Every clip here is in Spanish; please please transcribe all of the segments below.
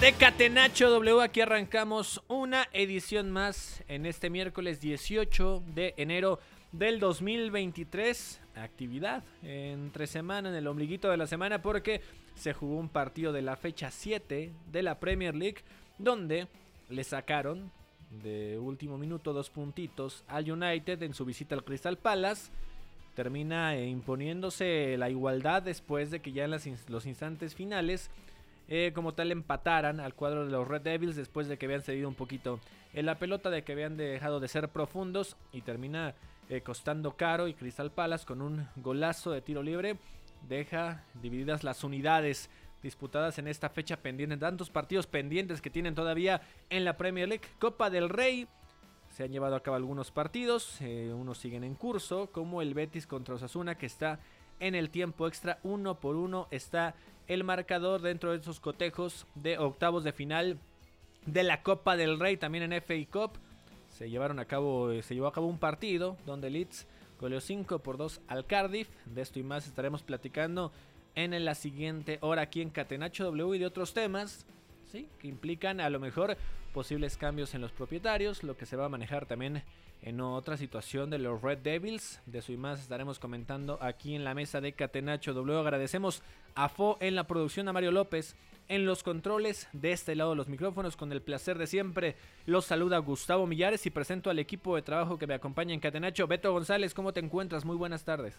De Catenacho W, aquí arrancamos una edición más en este miércoles 18 de enero del 2023. Actividad entre semana, en el ombliguito de la semana, porque se jugó un partido de la fecha 7 de la Premier League, donde le sacaron de último minuto dos puntitos al United en su visita al Crystal Palace. Termina eh, imponiéndose la igualdad después de que ya en las los instantes finales eh, como tal empataran al cuadro de los Red Devils después de que habían cedido un poquito en la pelota, de que habían dejado de ser profundos y termina eh, costando caro y Crystal Palace con un golazo de tiro libre deja divididas las unidades disputadas en esta fecha pendiente, tantos partidos pendientes que tienen todavía en la Premier League, Copa del Rey. Se han llevado a cabo algunos partidos, eh, unos siguen en curso, como el Betis contra Osasuna que está en el tiempo extra, uno por uno está el marcador dentro de esos cotejos de octavos de final de la Copa del Rey, también en FA Cup. Se llevaron a cabo, eh, se llevó a cabo un partido donde Leeds goleó 5 por 2 al Cardiff. De esto y más estaremos platicando en la siguiente hora aquí en Catenacho W y de otros temas. Que implican a lo mejor posibles cambios en los propietarios, lo que se va a manejar también en otra situación de los Red Devils. De eso y más estaremos comentando aquí en la mesa de Catenacho W. Agradecemos a Fo en la producción, a Mario López en los controles. De este lado de los micrófonos, con el placer de siempre, los saluda Gustavo Millares y presento al equipo de trabajo que me acompaña en Catenacho. Beto González, ¿cómo te encuentras? Muy buenas tardes.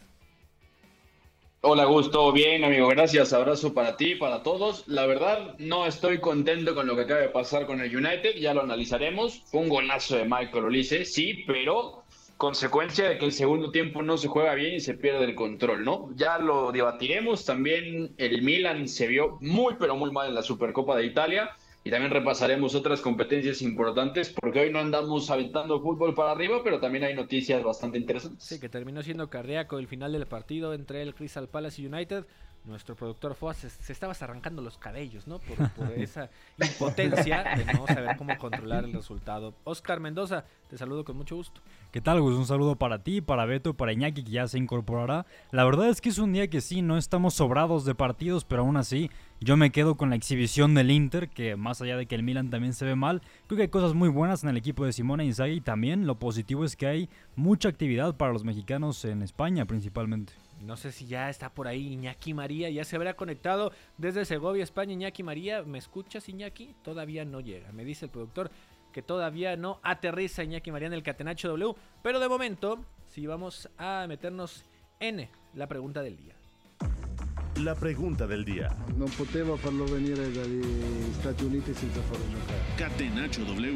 Hola Gusto, bien amigo, gracias, abrazo para ti, para todos. La verdad, no estoy contento con lo que acaba de pasar con el United, ya lo analizaremos. Fue un golazo de Michael Olise, sí, pero consecuencia de que el segundo tiempo no se juega bien y se pierde el control, ¿no? Ya lo debatiremos. También el Milan se vio muy, pero muy mal en la Supercopa de Italia. Y también repasaremos otras competencias importantes porque hoy no andamos aventando fútbol para arriba, pero también hay noticias bastante interesantes. Sí, que terminó siendo cardíaco el final del partido entre el Crystal Palace y United. Nuestro productor Foa se, se estaba arrancando los cabellos, ¿no? Por, por esa impotencia de no saber cómo controlar el resultado. Oscar Mendoza, te saludo con mucho gusto. ¿Qué tal, Gus? Un saludo para ti, para Beto, para Iñaki, que ya se incorporará. La verdad es que es un día que sí, no estamos sobrados de partidos, pero aún así yo me quedo con la exhibición del Inter, que más allá de que el Milan también se ve mal, creo que hay cosas muy buenas en el equipo de Simone Inzaghi y también lo positivo es que hay mucha actividad para los mexicanos en España principalmente. No sé si ya está por ahí Iñaki María, ya se habrá conectado desde Segovia, España. Iñaki María, ¿me escuchas Iñaki? Todavía no llega, me dice el productor que todavía no aterriza Iñaki María en el Catenacho W. Pero de momento, sí vamos a meternos en la pregunta del día. La pregunta del día. Non poteva farlo venire dagli Stati Uniti senza farlo giocare. Catenacho W.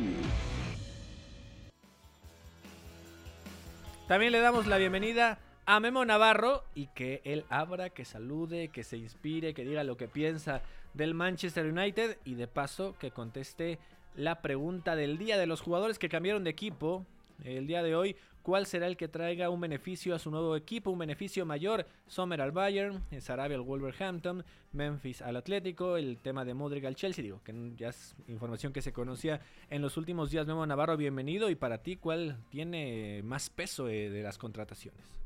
También le damos la bienvenida a Memo Navarro y que él abra, que salude, que se inspire, que diga lo que piensa del Manchester United y de paso que conteste la pregunta del día de los jugadores que cambiaron de equipo el día de hoy. ¿Cuál será el que traiga un beneficio a su nuevo equipo? Un beneficio mayor. Sommer al Bayern, Sarabia al Wolverhampton, Memphis al Atlético, el tema de Modric al Chelsea. Digo, que ya es información que se conocía en los últimos días. Memo Navarro, bienvenido. Y para ti, ¿cuál tiene más peso eh, de las contrataciones?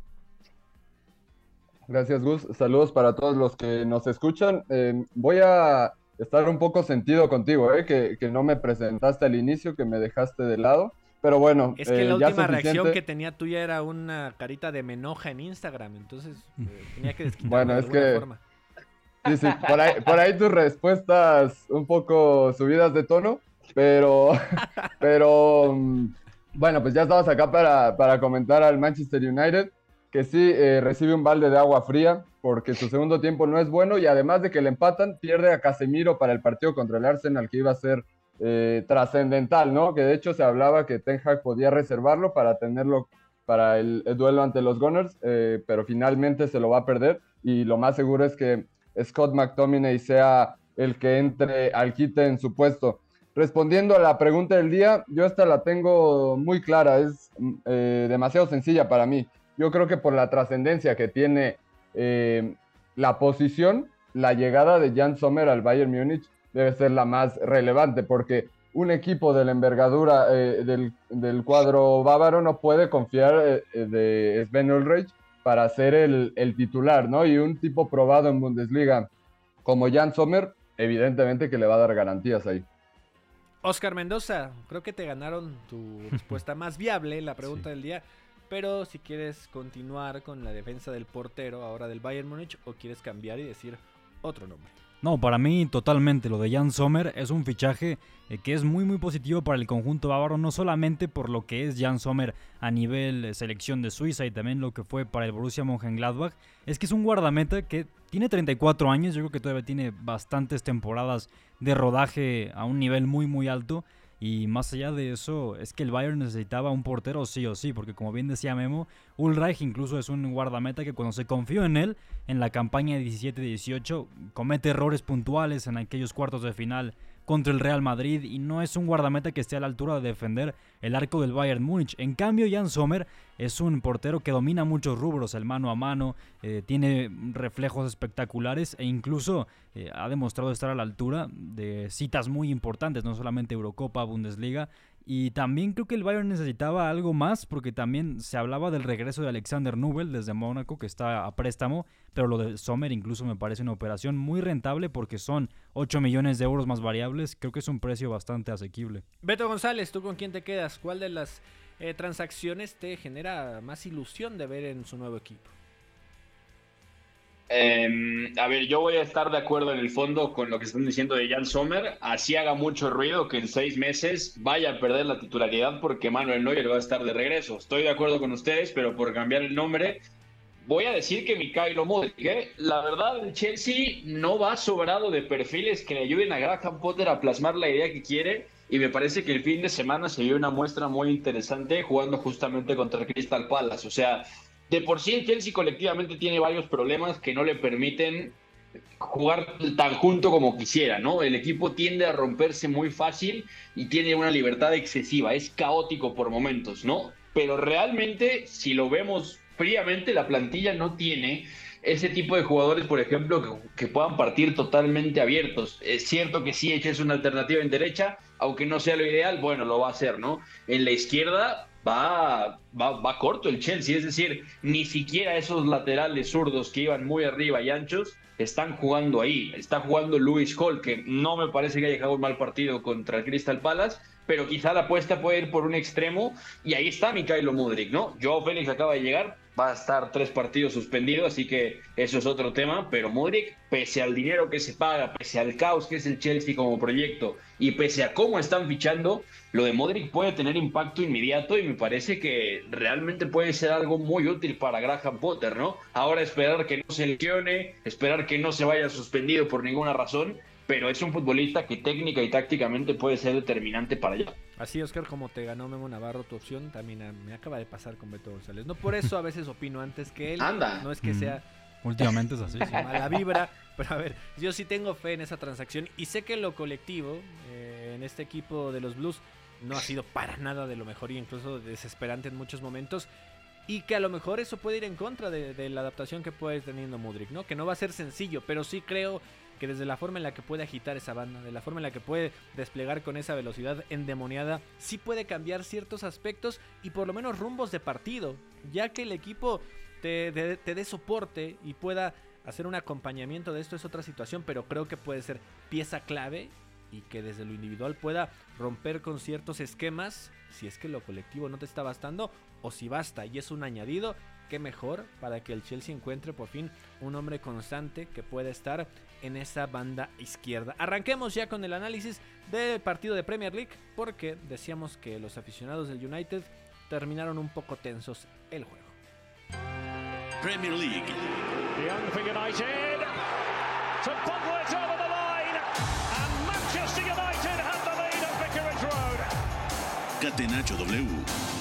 Gracias, Gus. Saludos para todos los que nos escuchan. Eh, voy a estar un poco sentido contigo, ¿eh? que, que no me presentaste al inicio, que me dejaste de lado. Pero bueno, Es que eh, la ya última reacción que tenía tuya era una carita de menoja en Instagram, entonces eh, tenía que desquitarme Bueno, de es alguna que- forma. Sí, sí, por ahí, por ahí tus respuestas un poco subidas de tono, pero, pero mm, bueno, pues ya estamos acá para, para comentar al Manchester United, que sí eh, recibe un balde de agua fría porque su segundo tiempo no es bueno y además de que le empatan, pierde a Casemiro para el partido contra el Arsenal que iba a ser eh, trascendental, ¿no? Que de hecho se hablaba que Ten Hag podía reservarlo para tenerlo para el, el duelo ante los Gunners, eh, pero finalmente se lo va a perder y lo más seguro es que Scott McTominay sea el que entre al quite en su puesto. Respondiendo a la pregunta del día, yo esta la tengo muy clara, es mm, demasiado sencilla para mí. Yo creo que por la trascendencia que tiene eh, la posición, la llegada de Jan Sommer al Bayern Múnich debe ser la más relevante, porque un equipo de la envergadura eh, del, del cuadro bávaro no puede confiar eh, de Sven Ulreich para ser el, el titular, ¿no? Y un tipo probado en Bundesliga como Jan Sommer, evidentemente que le va a dar garantías ahí. Oscar Mendoza, creo que te ganaron tu respuesta más viable, la pregunta Sí. del día. Pero si quieres continuar con la defensa del portero ahora del Bayern Múnich o quieres cambiar y decir otro nombre. No, para mí totalmente. Lo de Jan Sommer es un fichaje eh, que es muy muy positivo para el conjunto bávaro, no solamente por lo que es Jan Sommer a nivel eh, selección de Suiza y también lo que fue para el Borussia Mönchengladbach, es que es un guardameta que tiene 34 años, yo creo que todavía tiene bastantes temporadas de rodaje a un nivel muy muy alto. Y más allá de eso, es que el Bayern necesitaba un portero sí o sí, porque como bien decía Memo, Ulreich incluso es un guardameta que cuando se confió en él, en la campaña 17-18, comete errores puntuales en aquellos cuartos de final contra el Real Madrid y no es un guardameta que esté a la altura de defender el arco del Bayern Múnich. En cambio, Jan Sommer es un portero que domina muchos rubros, el mano a mano, eh, tiene reflejos espectaculares e incluso eh, ha demostrado estar a la altura de citas muy importantes, no solamente Eurocopa, Bundesliga. Y también creo que el Bayern necesitaba algo más porque también se hablaba del regreso de Alexander Nubel desde Mónaco que está a préstamo, pero lo de Sommer incluso me parece una operación muy rentable porque son 8 millones de euros más variables, creo que es un precio bastante asequible. Beto González, ¿tú con quién te quedas? ¿Cuál de las eh, transacciones te genera más ilusión de ver en su nuevo equipo? Eh, a ver, yo voy a estar de acuerdo en el fondo con lo que están diciendo de Jan Sommer. Así haga mucho ruido que en seis meses vaya a perder la titularidad porque Manuel Neuer va a estar de regreso. Estoy de acuerdo con ustedes, pero por cambiar el nombre, voy a decir que Mikhailo Modric, ¿eh? la verdad, el Chelsea no va sobrado de perfiles que le ayuden a Graham Potter a plasmar la idea que quiere. Y me parece que el fin de semana se vio una muestra muy interesante jugando justamente contra el Crystal Palace. O sea, de por sí el Chelsea colectivamente tiene varios problemas que no le permiten jugar tan junto como quisiera, ¿no? El equipo tiende a romperse muy fácil y tiene una libertad excesiva, es caótico por momentos, ¿no? Pero realmente, si lo vemos fríamente, la plantilla no tiene ese tipo de jugadores, por ejemplo, que, puedan partir totalmente abiertos. Es cierto que sí, es una alternativa en derecha, aunque no sea lo ideal, bueno, lo va a hacer, ¿no? En la izquierda va, va, va corto el Chelsea, es decir, ni siquiera esos laterales zurdos que iban muy arriba y anchos están jugando ahí. Está jugando Luis Hall, que no me parece que haya jugado un mal partido contra el Crystal Palace, pero quizá la apuesta puede ir por un extremo y ahí está Mikhailo Mudrik, ¿no? Joao Félix acaba de llegar, va a estar tres partidos suspendido, así que eso es otro tema, pero Mudrik, pese al dinero que se paga, pese al caos que es el Chelsea como proyecto y pese a cómo están fichando, lo de Modric puede tener impacto inmediato y me parece que realmente puede ser algo muy útil para Graham Potter, ¿no? Ahora esperar que no se lesione, esperar que no se vaya suspendido por ninguna razón, pero es un futbolista que técnica y tácticamente puede ser determinante para allá. Así, Oscar, como te ganó Memo Navarro tu opción, también a- me acaba de pasar con Beto González. No por eso a veces opino antes que él. Anda. No es que Mm. sea Últimamente es así. sí. mala vibra, pero a ver, yo sí tengo fe en esa transacción y sé que lo colectivo eh, en este equipo de los Blues no ha sido para nada de lo mejor y incluso desesperante en muchos momentos. Y que a lo mejor eso puede ir en contra de, de la adaptación que puede ir teniendo Mudrik, ¿no? Que no va a ser sencillo, pero sí creo que desde la forma en la que puede agitar esa banda, de la forma en la que puede desplegar con esa velocidad endemoniada, sí puede cambiar ciertos aspectos y por lo menos rumbos de partido, ya que el equipo te, te- dé soporte y pueda Hacer un acompañamiento de esto es otra situación, pero creo que puede ser pieza clave y que desde lo individual pueda romper con ciertos esquemas si es que lo colectivo no te está bastando o si basta y es un añadido, qué mejor para que el Chelsea encuentre por fin un hombre constante que pueda estar en esa banda izquierda. Arranquemos ya con el análisis del partido de Premier League porque decíamos que los aficionados del United terminaron un poco tensos el juego. Premier League. Young for United. To bubble it over the line. And Manchester United have the lead at Vicarage Road. Catenacho W.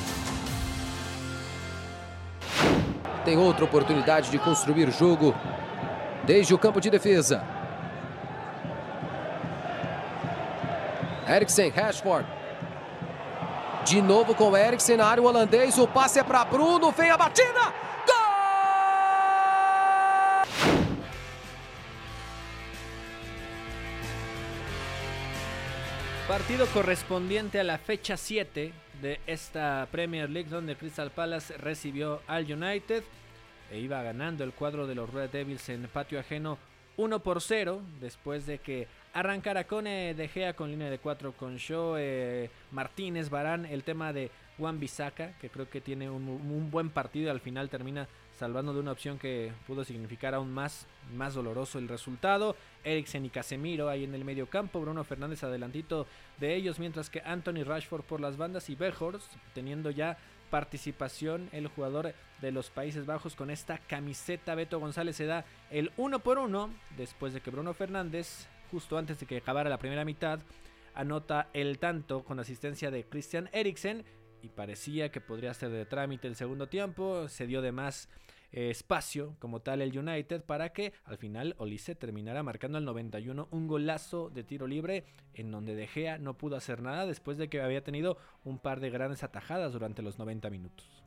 Tem outra oportunidade de construir jogo desde o campo de defesa. Eriksen, Rashford. De novo com Eriksen na área o holandês. O passe é para Bruno. Vem a batida. Partido correspondiente a la fecha 7 de esta Premier League donde Crystal Palace recibió al United e iba ganando el cuadro de los Red Devils en patio ajeno 1 por 0 después de que arrancara con eh, De Gea con línea de 4 con Shaw, eh, Martínez, Barán, el tema de Juan Bisaca que creo que tiene un, un buen partido y al final termina salvando de una opción que pudo significar aún más, más doloroso el resultado. Eriksen y Casemiro ahí en el medio campo, Bruno Fernández adelantito de ellos, mientras que Anthony Rashford por las bandas y Bejors teniendo ya participación el jugador de los Países Bajos con esta camiseta. Beto González se da el uno por uno después de que Bruno Fernández, justo antes de que acabara la primera mitad, anota el tanto con asistencia de Christian Eriksen y parecía que podría ser de trámite el segundo tiempo. Se dio de más eh, espacio como tal el United para que al final Olise terminara marcando al 91 un golazo de tiro libre en donde De Gea no pudo hacer nada después de que había tenido un par de grandes atajadas durante los 90 minutos.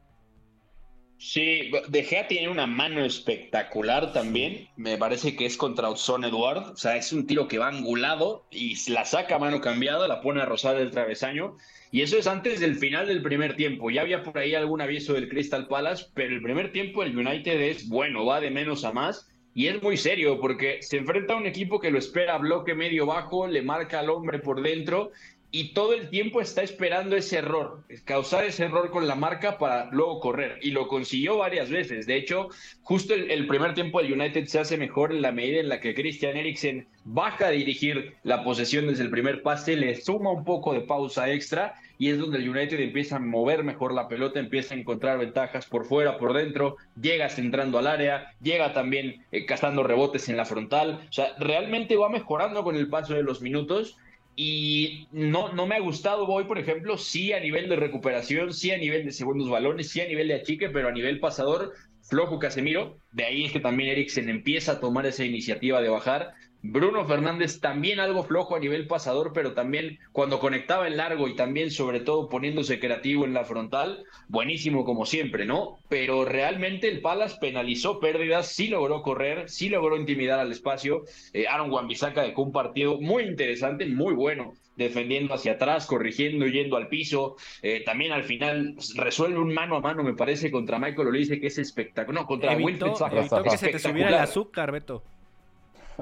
Sí, De Gea tiene una mano espectacular también. Me parece que es contra Odson Eduard. O sea, es un tiro que va angulado y la saca a mano cambiada, la pone a rozar el travesaño. Y eso es antes del final del primer tiempo. Ya había por ahí algún aviso del Crystal Palace, pero el primer tiempo el United es bueno, va de menos a más. Y es muy serio porque se enfrenta a un equipo que lo espera a bloque medio bajo, le marca al hombre por dentro y todo el tiempo está esperando ese error, causar ese error con la marca para luego correr. Y lo consiguió varias veces. De hecho, justo el, el, primer tiempo del United se hace mejor en la medida en la que Christian Eriksen baja a dirigir la posesión desde el primer pase, le suma un poco de pausa extra y es donde el United empieza a mover mejor la pelota, empieza a encontrar ventajas por fuera, por dentro, llega centrando al área, llega también eh, gastando rebotes en la frontal. O sea, realmente va mejorando con el paso de los minutos y no, no me ha gustado Boy, por ejemplo, sí a nivel de recuperación, sí a nivel de segundos balones, sí a nivel de achique, pero a nivel pasador, flojo Casemiro. De ahí es que también Eriksen empieza a tomar esa iniciativa de bajar. Bruno Fernández también algo flojo a nivel pasador, pero también cuando conectaba en largo y también sobre todo poniéndose creativo en la frontal, buenísimo como siempre, ¿no? Pero realmente el Palace penalizó pérdidas, sí logró correr, sí logró intimidar al espacio. Eh, Aaron Wan-Bissaka dejó un partido muy interesante, muy bueno, defendiendo hacia atrás, corrigiendo, yendo al piso. Eh, también al final resuelve un mano a mano, me parece, contra Michael Olise, que es espectacular. No, contra evitó, evitó que se te subiera el azúcar, Beto.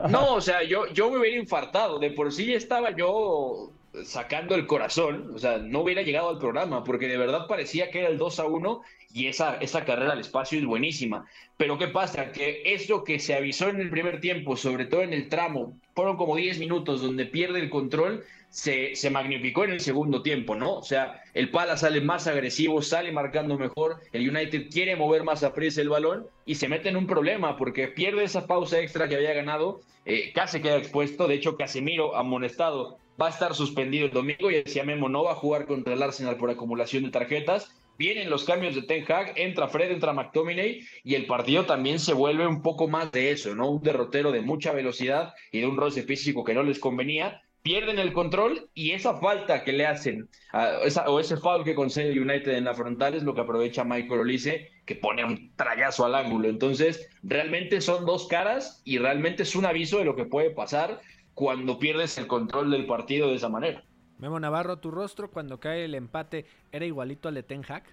No, o sea, yo, yo me hubiera infartado. De por sí estaba yo sacando el corazón. O sea, no hubiera llegado al programa porque de verdad parecía que era el 2 a 1 y esa, esa carrera al espacio es buenísima. Pero ¿qué pasa? Que eso que se avisó en el primer tiempo, sobre todo en el tramo, fueron como 10 minutos donde pierde el control, se, magnificó en el segundo tiempo, ¿no? O sea, el Pala sale más agresivo, sale marcando mejor, el United quiere mover más a prisa el balón y se mete en un problema porque pierde esa pausa extra que había ganado, eh, casi queda expuesto, de hecho Casemiro amonestado va a estar suspendido el domingo y decía Memo no va a jugar contra el Arsenal por acumulación de tarjetas. Vienen los cambios de Ten Hag, entra Fred, entra McTominay y el partido también se vuelve un poco más de eso, ¿no? Un derrotero de mucha velocidad y de un roce físico que no les convenía pierden el control y esa falta que le hacen, a esa, o ese foul que concede United en la frontal es lo que aprovecha Michael Olise, que pone un trayazo al ángulo. Entonces, realmente son dos caras y realmente es un aviso de lo que puede pasar cuando pierdes el control del partido de esa manera. Memo Navarro, tu rostro cuando cae el empate, ¿era igualito al de Ten Hag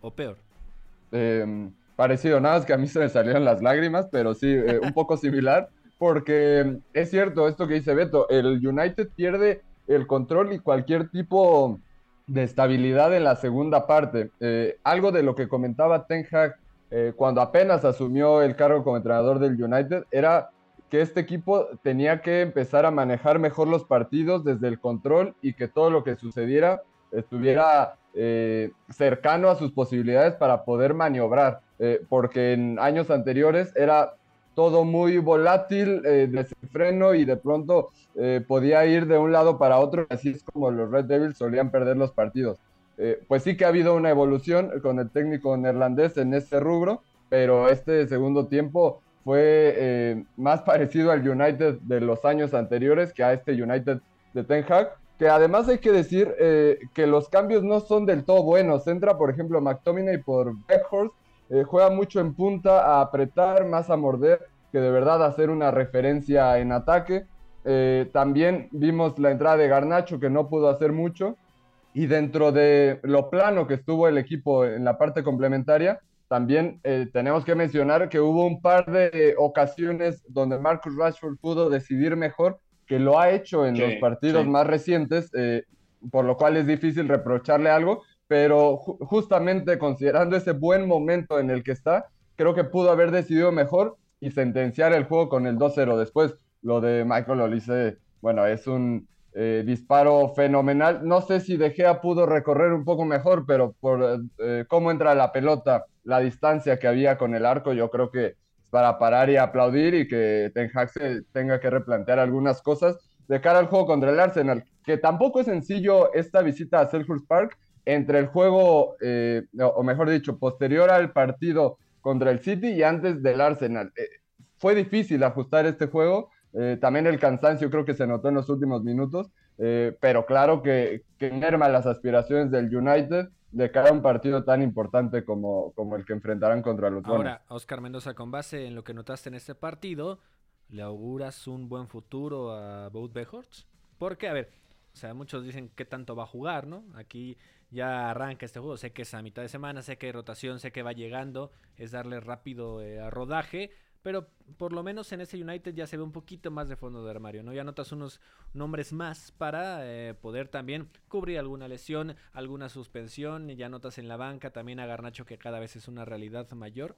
o peor? Eh, parecido, nada más que a mí se me salieron las lágrimas, pero sí, eh, un poco similar, porque es cierto esto que dice Beto, el United pierde el control y cualquier tipo de estabilidad en la segunda parte. Eh, algo de lo que comentaba Ten Hag eh, cuando apenas asumió el cargo como entrenador del United era que este equipo tenía que empezar a manejar mejor los partidos desde el control y que todo lo que sucediera estuviera eh, cercano a sus posibilidades para poder maniobrar, porque en años anteriores era todo muy volátil, eh, desenfreno y de pronto eh, podía ir de un lado para otro, así es como los Red Devils solían perder los partidos. pues sí que ha habido una evolución con el técnico neerlandés en ese rubro, pero este segundo tiempo fue más parecido al United de los años anteriores que a este United de Ten Hag que además hay que decir eh, que los cambios no son del todo buenos. Entra, por ejemplo, McTominay por Beckhorst, eh, juega mucho en punta a apretar, más a morder, que de verdad hacer una referencia en ataque. Eh, también vimos la entrada de Garnacho, que no pudo hacer mucho. Y dentro de lo plano que estuvo el equipo en la parte complementaria, también tenemos que mencionar que hubo un par de ocasiones donde Marcus Rashford pudo decidir mejor que lo ha hecho en los partidos más recientes, eh, por lo cual es difícil reprocharle algo, pero justamente considerando ese buen momento en el que está, creo que pudo haber decidido mejor y sentenciar el juego con el 2-0. Después, lo de Michael Olise, bueno, es un eh, disparo fenomenal. No sé si De Gea pudo recorrer un poco mejor, pero por eh, cómo entra la pelota, la distancia que había con el arco, yo creo que para parar y aplaudir y que Ten Hag se tenga que replantear algunas cosas de cara al juego contra el Arsenal, que tampoco es sencillo esta visita a Selhurst Park entre el juego, eh, o mejor dicho, posterior al partido contra el City y antes del Arsenal. Eh, fue difícil ajustar este juego, eh, también el cansancio creo que se notó en los últimos minutos, pero claro que, que merma las aspiraciones del United de cara a un partido tan importante como, como el que enfrentarán contra los Ahora, Oscar Mendoza, con base en lo que notaste en este partido, ¿le auguras un buen futuro a Bout Behorts? Porque, a ver, o sea, muchos dicen qué tanto va a jugar, ¿no? Aquí ya arranca este juego, sé que es a mitad de semana, sé que hay rotación, sé que va llegando, es darle rápido eh, a rodaje, pero por lo menos en ese United ya se ve un poquito más de fondo de armario, ¿no? Ya notas unos nombres más para eh, poder también cubrir alguna lesión, alguna suspensión, ya notas en la banca también a Garnacho que cada vez es una realidad mayor.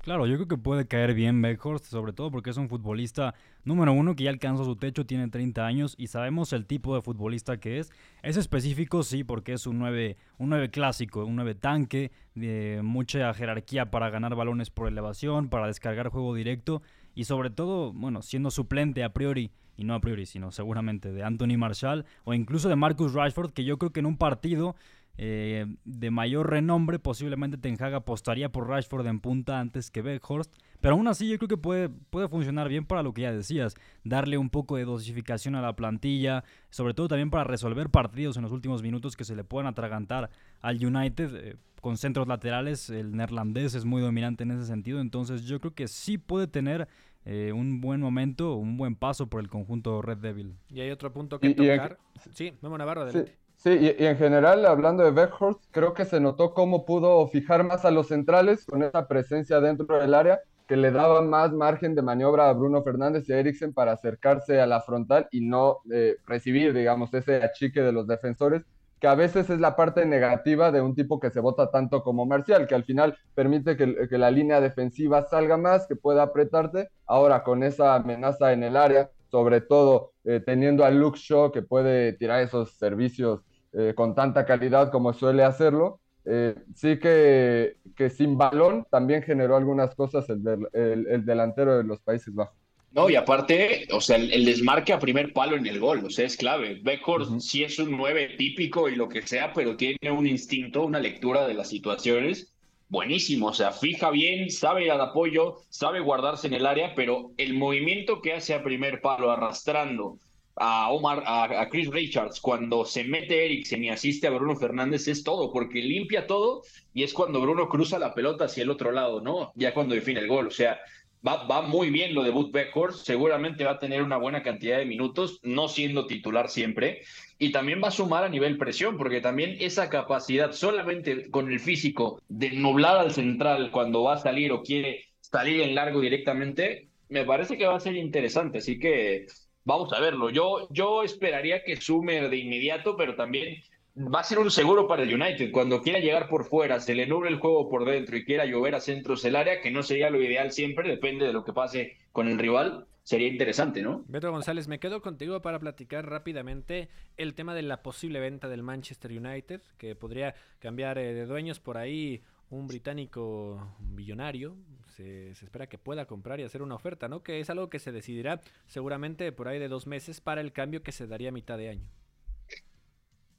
Claro, yo creo que puede caer bien Beckhorst, sobre todo porque es un futbolista número uno que ya alcanzó su techo, tiene 30 años y sabemos el tipo de futbolista que es. Es específico, sí, porque es un 9, un 9 clásico, un 9 tanque, de mucha jerarquía para ganar balones por elevación, para descargar juego directo y sobre todo, bueno, siendo suplente a priori, y no a priori, sino seguramente de Anthony Marshall o incluso de Marcus Rashford, que yo creo que en un partido eh, de mayor renombre, posiblemente Ten Hag apostaría por Rashford en punta antes que Beckhorst. Pero aún así yo creo que puede, puede funcionar bien para lo que ya decías, darle un poco de dosificación a la plantilla, sobre todo también para resolver partidos en los últimos minutos que se le puedan atragantar al United. Eh, con centros laterales, el neerlandés es muy dominante en ese sentido, entonces yo creo que sí puede tener eh, un buen momento, un buen paso por el conjunto Red Devil. Y hay otro punto que tocar. Sí, Memo Navarro, adelante. Sí, y, en general, hablando de Beckhorst, creo que se notó cómo pudo fijar más a los centrales con esa presencia dentro del área que le daba más margen de maniobra a Bruno Fernández y a Eriksen para acercarse a la frontal y no eh, recibir, digamos, ese achique de los defensores, que a veces es la parte negativa de un tipo que se vota tanto como Marcial, que al final permite que, la línea defensiva salga más, que pueda apretarte. Ahora, con esa amenaza en el área, sobre todo eh, teniendo a Luke Shaw que puede tirar esos servicios eh, con tanta calidad como suele hacerlo. Eh, sí que, que, sin balón también generó algunas cosas el, el, delantero de los Países Bajos. No, y aparte, o sea, el, desmarque a primer palo en el gol, o sea, es clave. Beckhorst sí es un 9 típico y lo que sea, pero tiene un instinto, una lectura de las situaciones buenísimo, o sea, fija bien, sabe ir al apoyo, sabe guardarse en el área, pero el movimiento que hace a primer palo arrastrando a Omar, a, Chris Richards, cuando se mete Eriksen y asiste a Bruno Fernández, es todo, porque limpia todo y es cuando Bruno cruza la pelota hacia el otro lado, ¿no? Ya cuando define el gol, o sea, Va, va muy bien lo de Bud Beckhorst, seguramente va a tener una buena cantidad de minutos, no siendo titular siempre, y también va a sumar a nivel presión, porque también esa capacidad solamente con el físico de nublar al central cuando va a salir o quiere salir en largo directamente, me parece que va a ser interesante, así que vamos a verlo. Yo, yo esperaría que sume de inmediato, pero también va a ser un seguro para el United. Cuando quiera llegar por fuera, se le nuble el juego por dentro y quiera llover a centros del área, que no sería lo ideal siempre, depende de lo que pase con el rival, sería interesante, ¿no? Beto González, me quedo contigo para platicar rápidamente el tema de la posible venta del Manchester United, que podría cambiar eh, de dueños por ahí un británico billonario. Se, espera que pueda comprar y hacer una oferta, ¿no? Que es algo que se decidirá seguramente por ahí de dos meses para el cambio que se daría a mitad de año.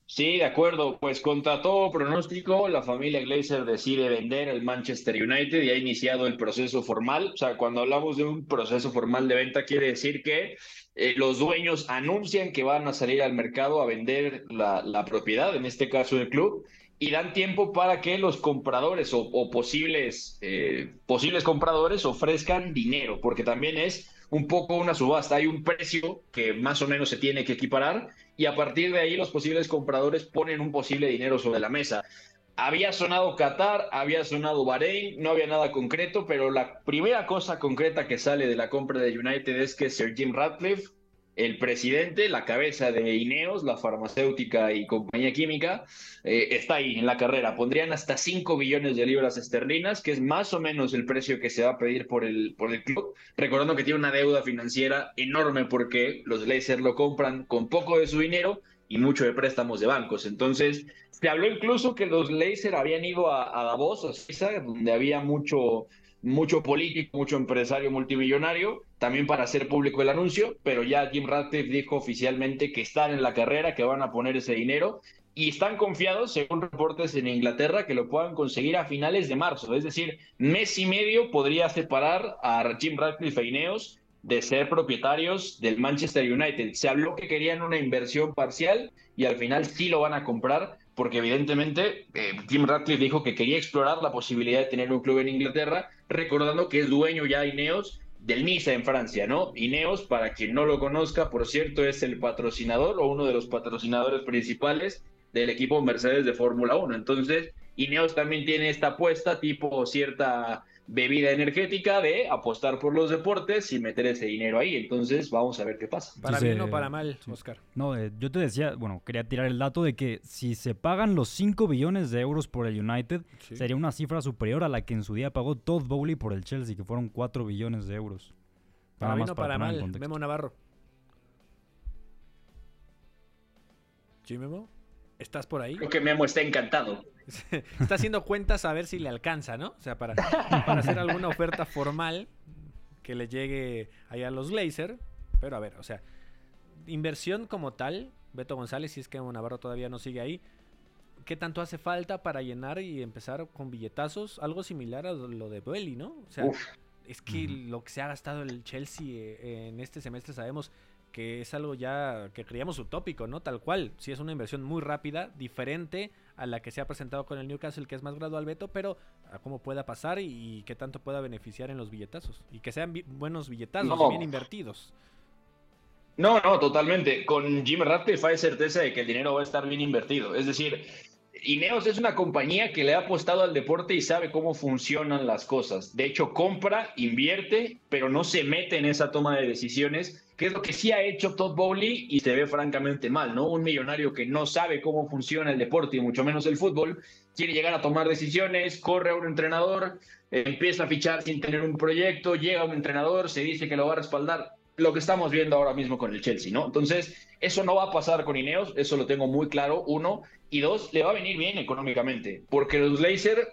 Sí, de acuerdo. Pues contra todo pronóstico, la familia Glazer decide vender el Manchester United y ha iniciado el proceso formal. O sea, cuando hablamos de un proceso formal de venta, quiere decir que eh, los dueños anuncian que van a salir al mercado a vender la, la, propiedad, en este caso el club, y dan tiempo para que los compradores o, posibles, eh, posibles compradores ofrezcan dinero, porque también es un poco una subasta. Hay un precio que más o menos se tiene que equiparar y a partir de ahí los posibles compradores ponen un posible dinero sobre la mesa. Había sonado Qatar, había sonado Bahrein, no había nada concreto, pero la primera cosa concreta que sale de la compra de United es que Sir Jim Ratcliffe el presidente, la cabeza de Ineos, la farmacéutica y compañía química, eh, está ahí en la carrera. Pondrían hasta 5 billones de libras esterlinas, que es más o menos el precio que se va a pedir por el, por el club, recordando que tiene una deuda financiera enorme porque los Lakers lo compran con poco de su dinero y mucho de préstamos de bancos. Entonces, se habló incluso que los Lakers habían ido a, a Davos, a Suiza, donde había mucho mucho político, mucho empresario multimillonario, también para hacer público el anuncio, pero ya Jim Ratcliffe dijo oficialmente que están en la carrera, que van a poner ese dinero y están confiados, según reportes en Inglaterra, que lo puedan conseguir a finales de marzo. Es decir, mes y medio podría separar a Jim Ratcliffe e Ineos de ser propietarios del Manchester United. Se habló que querían una inversión parcial y al final sí lo van a comprar porque evidentemente eh, Jim Ratcliffe dijo que quería explorar la posibilidad de tener un club en Inglaterra, recordando que es dueño ya Ineos del Niza en Francia, ¿no? Ineos, para quien no lo conozca, por cierto, es el patrocinador o uno de los patrocinadores principales del equipo Mercedes de Fórmula 1. Entonces, Ineos también tiene esta apuesta tipo cierta bebida energética de apostar por los deportes y meter ese dinero ahí. Entonces, vamos a ver qué pasa. Para bien o para mal, sí. Oscar. No, eh, yo te decía, bueno, quería tirar el dato de que si se pagan los 5 billones de euros por el United, sí. sería una cifra superior a la que en su día pagó Todd Bowley por el Chelsea, que fueron 4 billones de euros. Para bien o para, para mal, Memo Navarro. ¿Sí, Memo? ¿Estás por ahí? Creo que Memo está encantado. está haciendo cuentas a ver si le alcanza, ¿no? O sea, para, para hacer alguna oferta formal que le llegue allá a los Glazer. Pero a ver, o sea, inversión como tal, Beto González, si es que Navarro todavía no sigue ahí, ¿qué tanto hace falta para llenar y empezar con billetazos? Algo similar a lo de Belly, ¿no? O sea, Uf. es que lo que se ha gastado el Chelsea eh, en este semestre sabemos que es algo ya que creíamos utópico, ¿no? Tal cual, sí es una inversión muy rápida, diferente a la que se ha presentado con el Newcastle, que es más gradual, Beto, pero a cómo pueda pasar y, qué tanto pueda beneficiar en los billetazos. Y que sean bi buenos billetazos, no. bien invertidos. No, no, totalmente. Con Jim Ratcliffe hay certeza de que el dinero va a estar bien invertido. Es decir, Ineos es una compañía que le ha apostado al deporte y sabe cómo funcionan las cosas. De hecho, compra, invierte, pero no se mete en esa toma de decisiones, que es lo que sí ha hecho Todd Bowley y se ve francamente mal, ¿no? Un millonario que no sabe cómo funciona el deporte y mucho menos el fútbol, quiere llegar a tomar decisiones, corre a un entrenador, empieza a fichar sin tener un proyecto, llega un entrenador, se dice que lo va a respaldar. Lo que estamos viendo ahora mismo con el Chelsea, ¿no? Entonces, eso no va a pasar con Ineos, eso lo tengo muy claro, uno. Y dos, le va a venir bien económicamente, porque los Laser,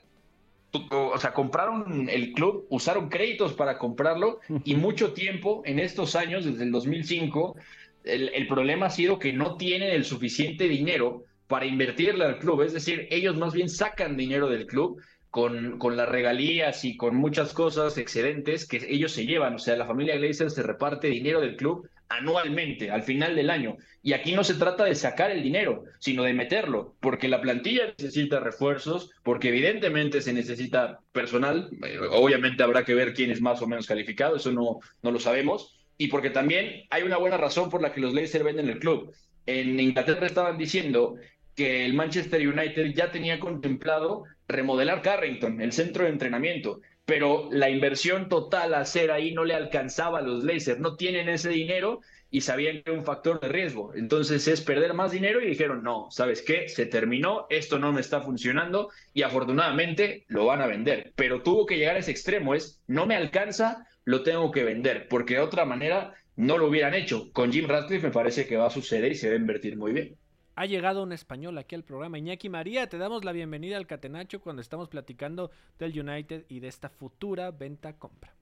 o sea, compraron el club, usaron créditos para comprarlo y mucho tiempo en estos años, desde el 2005, el, el problema ha sido que no tienen el suficiente dinero para invertirle al club. Es decir, ellos más bien sacan dinero del club con, con, las regalías y con muchas cosas excedentes que ellos se llevan. O sea, la familia Glazer se reparte dinero del club anualmente, al final del año. Y aquí no se trata de sacar el dinero, sino de meterlo, porque la plantilla necesita refuerzos, porque evidentemente se necesita personal, eh, obviamente habrá que ver quién es más o menos calificado, eso no, no lo sabemos, y porque también hay una buena razón por la que los Lakers venden el club. En Inglaterra estaban diciendo que el Manchester United ya tenía contemplado remodelar Carrington, el centro de entrenamiento, pero la inversión total a hacer ahí no le alcanzaba a los Lakers, no tienen ese dinero y sabían que era un factor de riesgo. Entonces es perder más dinero y dijeron, no, ¿sabes qué? Se terminó, esto no me está funcionando y afortunadamente lo van a vender. Pero tuvo que llegar a ese extremo, es, no me alcanza, lo tengo que vender, porque de otra manera no lo hubieran hecho. Con Jim Radcliffe me parece que va a suceder y se va a invertir muy bien. Ha llegado un español aquí al programa. Iñaki María, te damos la bienvenida al Catenacho cuando estamos platicando del United y de esta futura venta-compra.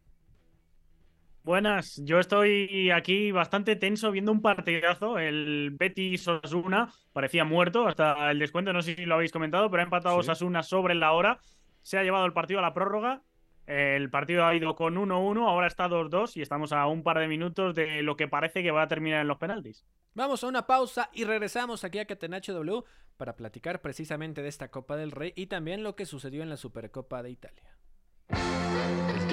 Buenas, yo estoy aquí bastante tenso viendo un partidazo. El Betis Osasuna parecía muerto hasta el descuento, no sé si lo habéis comentado, pero ha empatado Sí. Osasuna sobre la hora. Se ha llevado el partido a la prórroga. El partido ha ido con 1-1, ahora está 2-2 y estamos a un par de minutos de lo que parece que va a terminar en los penaltis. Vamos a una pausa y regresamos aquí a Catenacho W para platicar precisamente de esta Copa del Rey y también lo que sucedió en la Supercopa de Italia.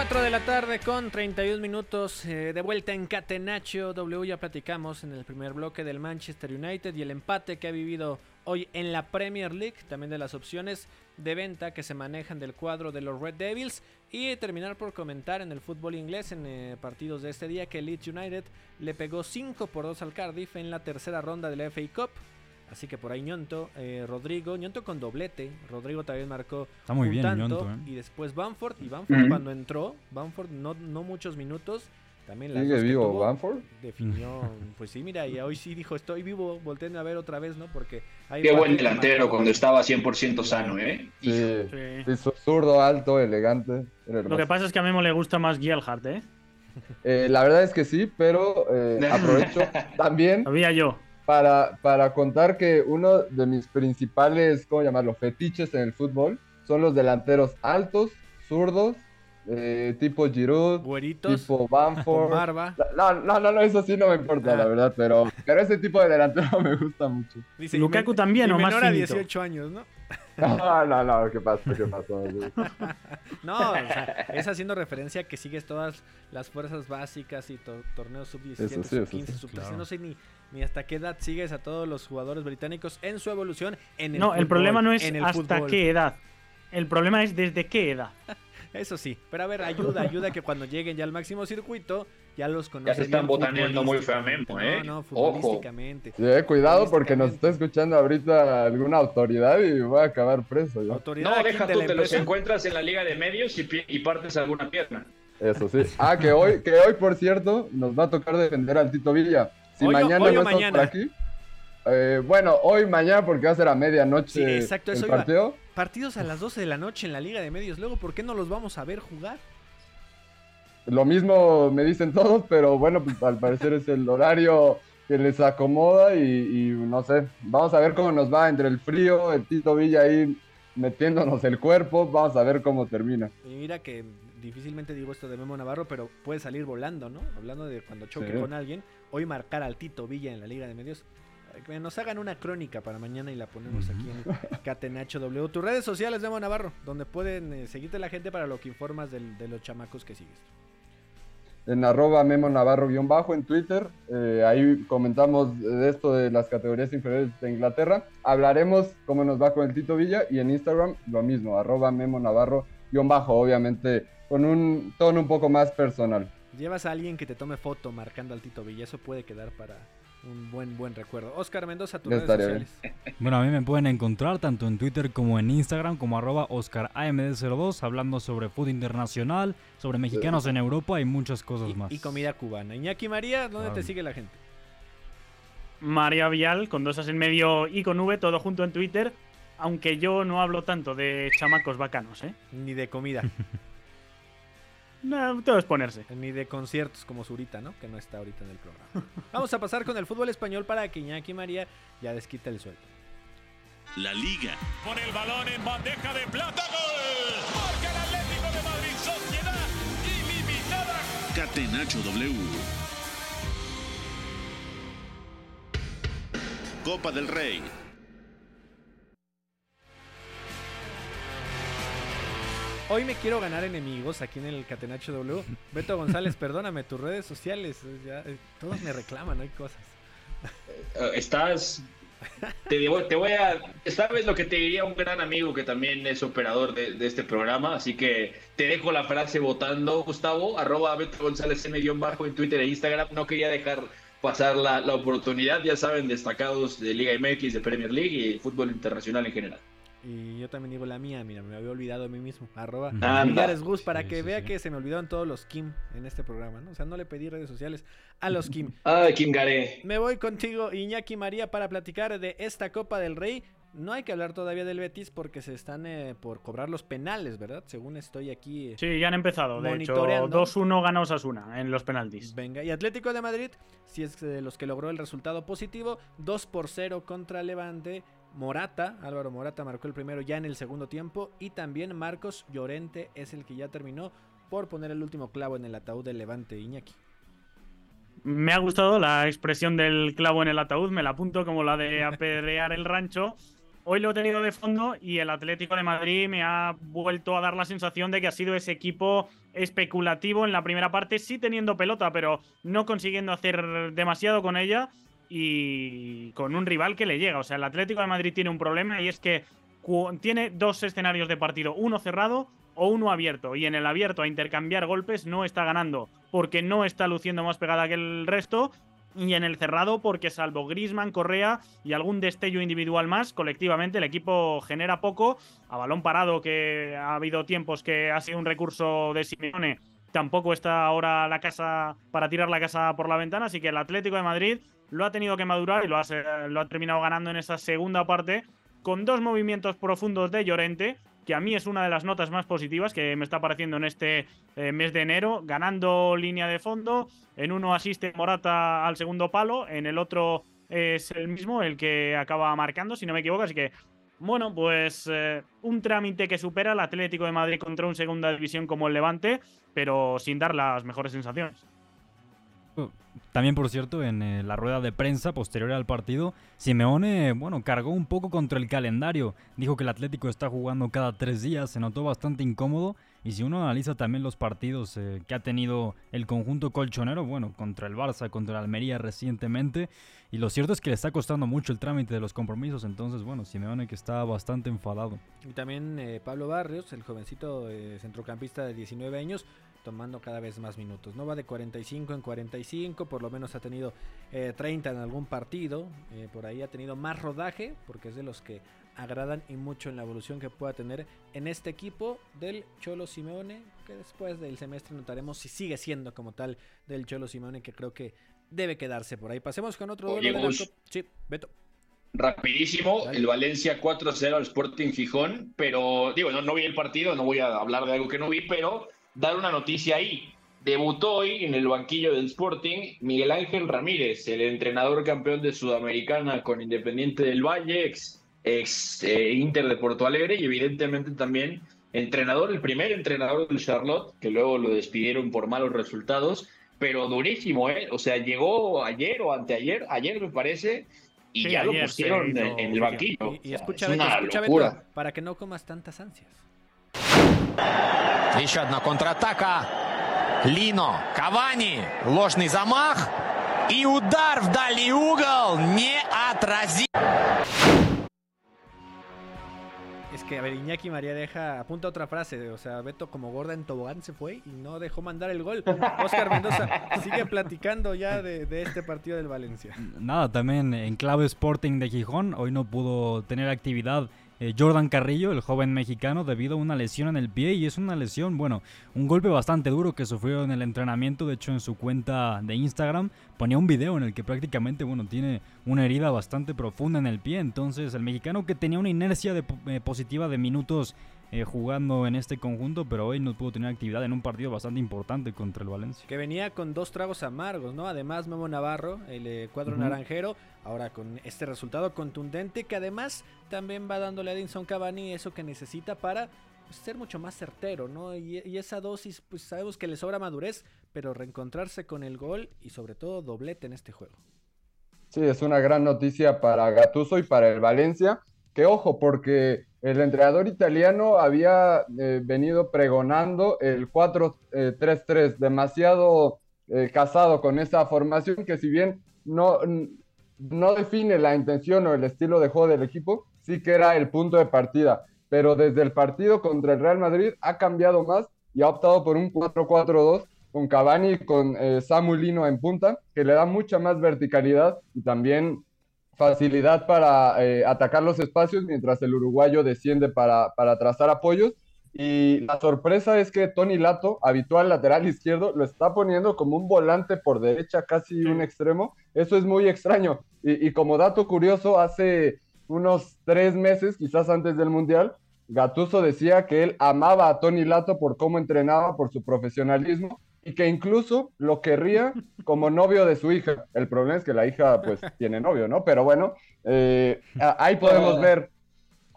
Cuatro de la tarde con 31 minutos eh, de vuelta en Catenacho W. Ya platicamos en el primer bloque del Manchester United y el empate que ha vivido hoy en la Premier League. También de las opciones de venta que se manejan del cuadro de los Red Devils. Y terminar por comentar en el fútbol inglés en eh, partidos de este día que Leeds United le pegó 5 por 2 al Cardiff en la tercera ronda de la FA Cup. Así que por ahí Ñonto, eh, Rodrigo, Ñonto con doblete. Rodrigo también marcó Está muy un bien tanto. Ñonto, ¿eh? Y después Bamford. Y Bamford Ujú. cuando entró, Bamford no, no muchos minutos. También las ¿Sigue vivo tuvo, Bamford? Definió, pues sí, mira, y hoy sí dijo, estoy vivo, volteen a ver otra vez, ¿no? Porque hay Qué buen delantero cuando estaba 100% sano, ¿eh? Sí, Sí. sí, zurdo, alto, elegante. Lo que pasa es que a Memo le gusta más Gielhardt, ¿eh? Eh, la verdad es que sí, pero eh, aprovecho también Sabía yo. Para, para contar que uno de mis principales, ¿cómo llamarlo?, fetiches en el fútbol son los delanteros altos, zurdos, eh, tipo Giroud, Güeritos, tipo barba. No, no, no, no, eso sí no me importa, Ah. la verdad, pero, pero ese tipo de delantero me gusta mucho. Dice, y Lukaku también, y ¿o más menor a finito? 18 años, ¿no? No, no, no, ¿qué pasó? ¿Qué pasó? No, o sea, es haciendo referencia a que sigues todas las fuerzas básicas y to- torneos sub-17, Eso sí, eso sub-15, sí, sub-13. claro. No sé ni, ni hasta qué edad sigues a todos los jugadores británicos en su evolución en el No, el problema no es en el hasta fútbol. qué edad. El problema es desde qué edad. Eso sí, pero a ver, ayuda, ayuda que cuando lleguen ya al máximo circuito, ya los conocen. Ya se están botaneando muy feo a Memo, futbolísticamente. ¿eh? No, no, Ojo. futbolísticamente. Sí, eh, cuidado porque nos está escuchando ahorita alguna autoridad y voy a acabar preso. Autoridad No, deja de tú, te los encuentras en la liga de medios y, y partes alguna pierna. Eso sí. Ah, que hoy, que hoy, por cierto, nos va a tocar defender al Tito Villa. Si Hoy mañana hoy no estás mañana. por aquí. eh, bueno, hoy, mañana, porque va a ser a medianoche Sí, exacto, eso el iba. partido. Partidos a las 12 de la noche en la Liga de Medios. Luego, ¿por qué no los vamos a ver jugar? Lo mismo me dicen todos, pero bueno, pues al parecer es el horario que les acomoda y, y no sé. Vamos a ver cómo nos va entre el frío, el Tito Villa ahí metiéndonos el cuerpo. Vamos a ver cómo termina. Y mira que difícilmente digo esto de Memo Navarro, pero puede salir volando, ¿no? Hablando de cuando choque Sí. con alguien. Hoy marcar al Tito Villa en la Liga de Medios. Que nos hagan una crónica para mañana y la ponemos aquí en Catenacho W. Tus redes sociales, Memo Navarro, donde pueden eh, seguirte la gente para lo que informas del- de los chamacos que sigues. en arroba Memo Navarro guion bajo en Twitter. Eh, ahí comentamos de esto de las categorías inferiores de Inglaterra. Hablaremos cómo nos va con el Tito Villa y en Instagram lo mismo, arroba Memo Navarro guion bajo, obviamente con un tono un poco más personal. Llevas a alguien que te tome foto marcando al Tito Villa, eso puede quedar para, un buen, buen recuerdo. Oscar Mendoza, tus redes sociales. Bueno, a mí me pueden encontrar tanto en Twitter como en Instagram como arroba OscarAMD02 hablando sobre fútbol internacional, sobre mexicanos en Europa y muchas cosas más. Y comida cubana. Iñaki María, ¿dónde Claro. te sigue la gente? María Vial, con dos as en medio y con V, todo junto en Twitter. Aunque yo no hablo tanto de chamacos bacanos, ¿eh? Ni de comida, No, todo es ponerse. ni de conciertos como Zurita, ¿no? Que no está ahorita en el programa. Vamos a pasar con el fútbol español para que Iñaki María ya desquite el sueldo. La Liga, Pone el balón en bandeja de plata. ¡Gol! Marca el Atlético de Madrid. Sociedad ilimitada. Catenacho W. Copa del Rey, Hoy me quiero ganar enemigos aquí en el Catenacho W. Beto González, perdóname, tus redes sociales, ya, eh, todos me reclaman, hay cosas. Eh, Estás. Te, digo- te voy a. Sabes lo que te diría un gran amigo que también es operador de, de este programa, así que te dejo la frase votando, Gustavo, arroba Beto González M guion bajo en Twitter e Instagram. No quería dejar pasar la, la oportunidad, ya saben, destacados de Liga MX, de Premier League y fútbol internacional en general. Y yo también digo la mía, mira, me había olvidado a mí mismo. Arroba. Millares Gus, para Sí, que sí, vea sí. que se me olvidaron todos los Kim en este programa, ¿no? O sea, no le pedí redes sociales a los Kim. Ay, Kim Garé. Me voy contigo, Iñaki María, para platicar de esta Copa del Rey. No hay que hablar todavía del Betis porque se están eh, por cobrar los penales, ¿verdad? Según estoy aquí. eh, Sí, ya han empezado. De hecho, Monitoreando. 2-1 gana Osasuna en los penaltis. Venga, y Atlético de Madrid, si es de los que logró el resultado positivo, 2 por 0 contra Levante. Morata, Álvaro Morata marcó el primero ya en el segundo tiempo y también Marcos Llorente es el que ya terminó por poner el último clavo en el ataúd del Levante Iñaki. Me ha gustado la expresión del clavo en el ataúd, me la apunto como la de apedrear el rancho. Hoy lo he tenido de fondo y el Atlético de Madrid me ha vuelto a dar la sensación de que ha sido ese equipo especulativo en la primera parte, sí teniendo pelota, pero no consiguiendo hacer demasiado con ella y con un rival que le llega. O sea, el Atlético de Madrid tiene un problema y es que tiene dos escenarios de partido, uno cerrado o uno abierto. Y en el abierto a intercambiar golpes no está ganando porque no está luciendo más pegada que el resto. Y en el cerrado porque salvo Grisman, Correa y algún destello individual más, colectivamente el equipo genera poco. A balón parado, que ha habido tiempos que ha sido un recurso de Simeone, tampoco está ahora la casa para tirar la casa por la ventana. Así que el Atlético de Madrid lo ha tenido que madurar y lo ha, lo ha terminado ganando en esa segunda parte con dos movimientos profundos de Llorente, que a mí es una de las notas más positivas que me está apareciendo en este eh, mes de enero, ganando línea de fondo. En uno asiste Morata al segundo palo, en el otro es el mismo, el que acaba marcando, si no me equivoco. Así que, bueno, pues eh, un trámite que supera al Atlético de Madrid contra un segunda división como el Levante, pero sin dar las mejores sensaciones. También, por cierto, en eh, la rueda de prensa posterior al partido, Simeone, bueno, cargó un poco contra el calendario. Dijo que el Atlético está jugando cada tres días, se notó bastante incómodo. Y si uno analiza también los partidos eh, que ha tenido el conjunto colchonero, bueno, contra el Barça, contra el Almería recientemente, y lo cierto es que le está costando mucho el trámite de los compromisos. Entonces, bueno, Simeone que está bastante enfadado. Y también eh, Pablo Barrios, el jovencito centrocampista de 19 años, tomando cada vez más minutos. No va de 45 en 45, por lo menos ha tenido eh, 30 en algún partido. eh, por ahí ha tenido más rodaje, porque es de los que agradan y mucho en la evolución que pueda tener en este equipo del Cholo Simeone, que después del semestre notaremos si sigue siendo como tal del Cholo Simeone, que creo que debe quedarse por ahí. Pasemos con otro Oye, duelo Sí, Beto. Rapidísimo, Dale. el Valencia 4-0 al Sporting Gijón, pero digo, no, no vi el partido, no voy a hablar de algo que no vi, pero dar una noticia ahí. Debutó hoy en el banquillo del Sporting Miguel Ángel Ramírez, el entrenador campeón de Sudamericana con Independiente del Valle, ex, ex eh, Inter de Porto Alegre y evidentemente también entrenador, el primer entrenador del Charlotte, que luego lo despidieron por malos resultados, pero durísimo, ¿eh? O sea, llegó ayer o anteayer, ayer me parece, y Sí, ya lo pusieron en, en el banquillo. Y, y escucha, es Beto, una escucha, locura. Beto, para que no comas tantas ansias. Еще одна контратака. Лино, Кавани, ложный замах. И удар в дальний угол не отразил. Es que, a ver, Iñaki María deja, apunta otra frase, o sea, Beto como gorda en tobogán se fue y no dejó mandar el gol. Oscar Mendoza sigue platicando ya de, de este partido del Valencia. Nada, también en clave Sporting de Gijón, hoy no pudo tener actividad eh, Jordan Carrillo, el joven mexicano, debido a una lesión en el pie y es una lesión, bueno, un golpe bastante duro que sufrió en el entrenamiento, de hecho en su cuenta de Instagram. Ponía un video en el que prácticamente, bueno, tiene una herida bastante profunda en el pie, entonces el mexicano que tenía una inercia de, eh, positiva de minutos eh, jugando en este conjunto, pero hoy no pudo tener actividad en un partido bastante importante contra el Valencia. Que venía con dos tragos amargos, ¿no? Además, Memo Navarro, el eh, cuadro naranjero, ahora con este resultado contundente que además también va dándole a Edinson Cavani eso que necesita para pues, ser mucho más certero, ¿no? Y, y esa dosis, pues sabemos que le sobra madurez, pero reencontrarse con el gol y sobre todo doblete en este juego. Sí, es una gran noticia para Gattuso y para el Valencia. Que ojo, porque el entrenador italiano había eh, venido pregonando el 4-3-3, demasiado eh, casado con esa formación que si bien no, no define la intención o el estilo de juego del equipo, sí que era el punto de partida. Pero desde el partido contra el Real Madrid ha cambiado más y ha optado por un 4-4-2 con Cavani y con eh, en punta, que le da mucha más verticalidad y también facilidad para eh, atacar los espacios mientras el uruguayo desciende para, para trazar apoyos. Y la sorpresa es que Tony Lato, habitual lateral izquierdo, lo está poniendo como un volante por derecha, casi un extremo. Eso es muy extraño. Y, y como dato curioso, hace unos tres meses, quizás antes del Mundial, Gatuso decía que él amaba a Tony Lato por cómo entrenaba, por su profesionalismo y que incluso lo querría como novio de su hija. El problema es que la hija pues tiene novio, ¿no? Pero bueno, eh, ahí podemos ver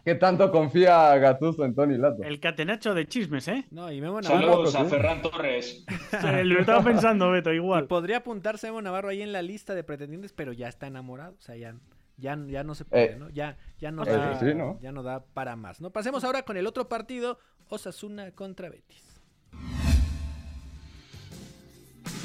qué tanto confía Gatuso en Tony Lato. El catenacho de chismes, ¿eh? No, y Memo Saludos Navarro. a Ferran Torres. Se lo estaba pensando, Beto, igual. Y podría apuntarse Memo Navarro ahí en la lista de pretendientes, pero ya está enamorado. O sea, ya, ya, ya no se puede, Eh, ¿no? Ya, ya, no eh, da, sí, ¿no? ya no da para más, ¿no? Pasemos ahora con el otro partido, Osasuna contra Betis.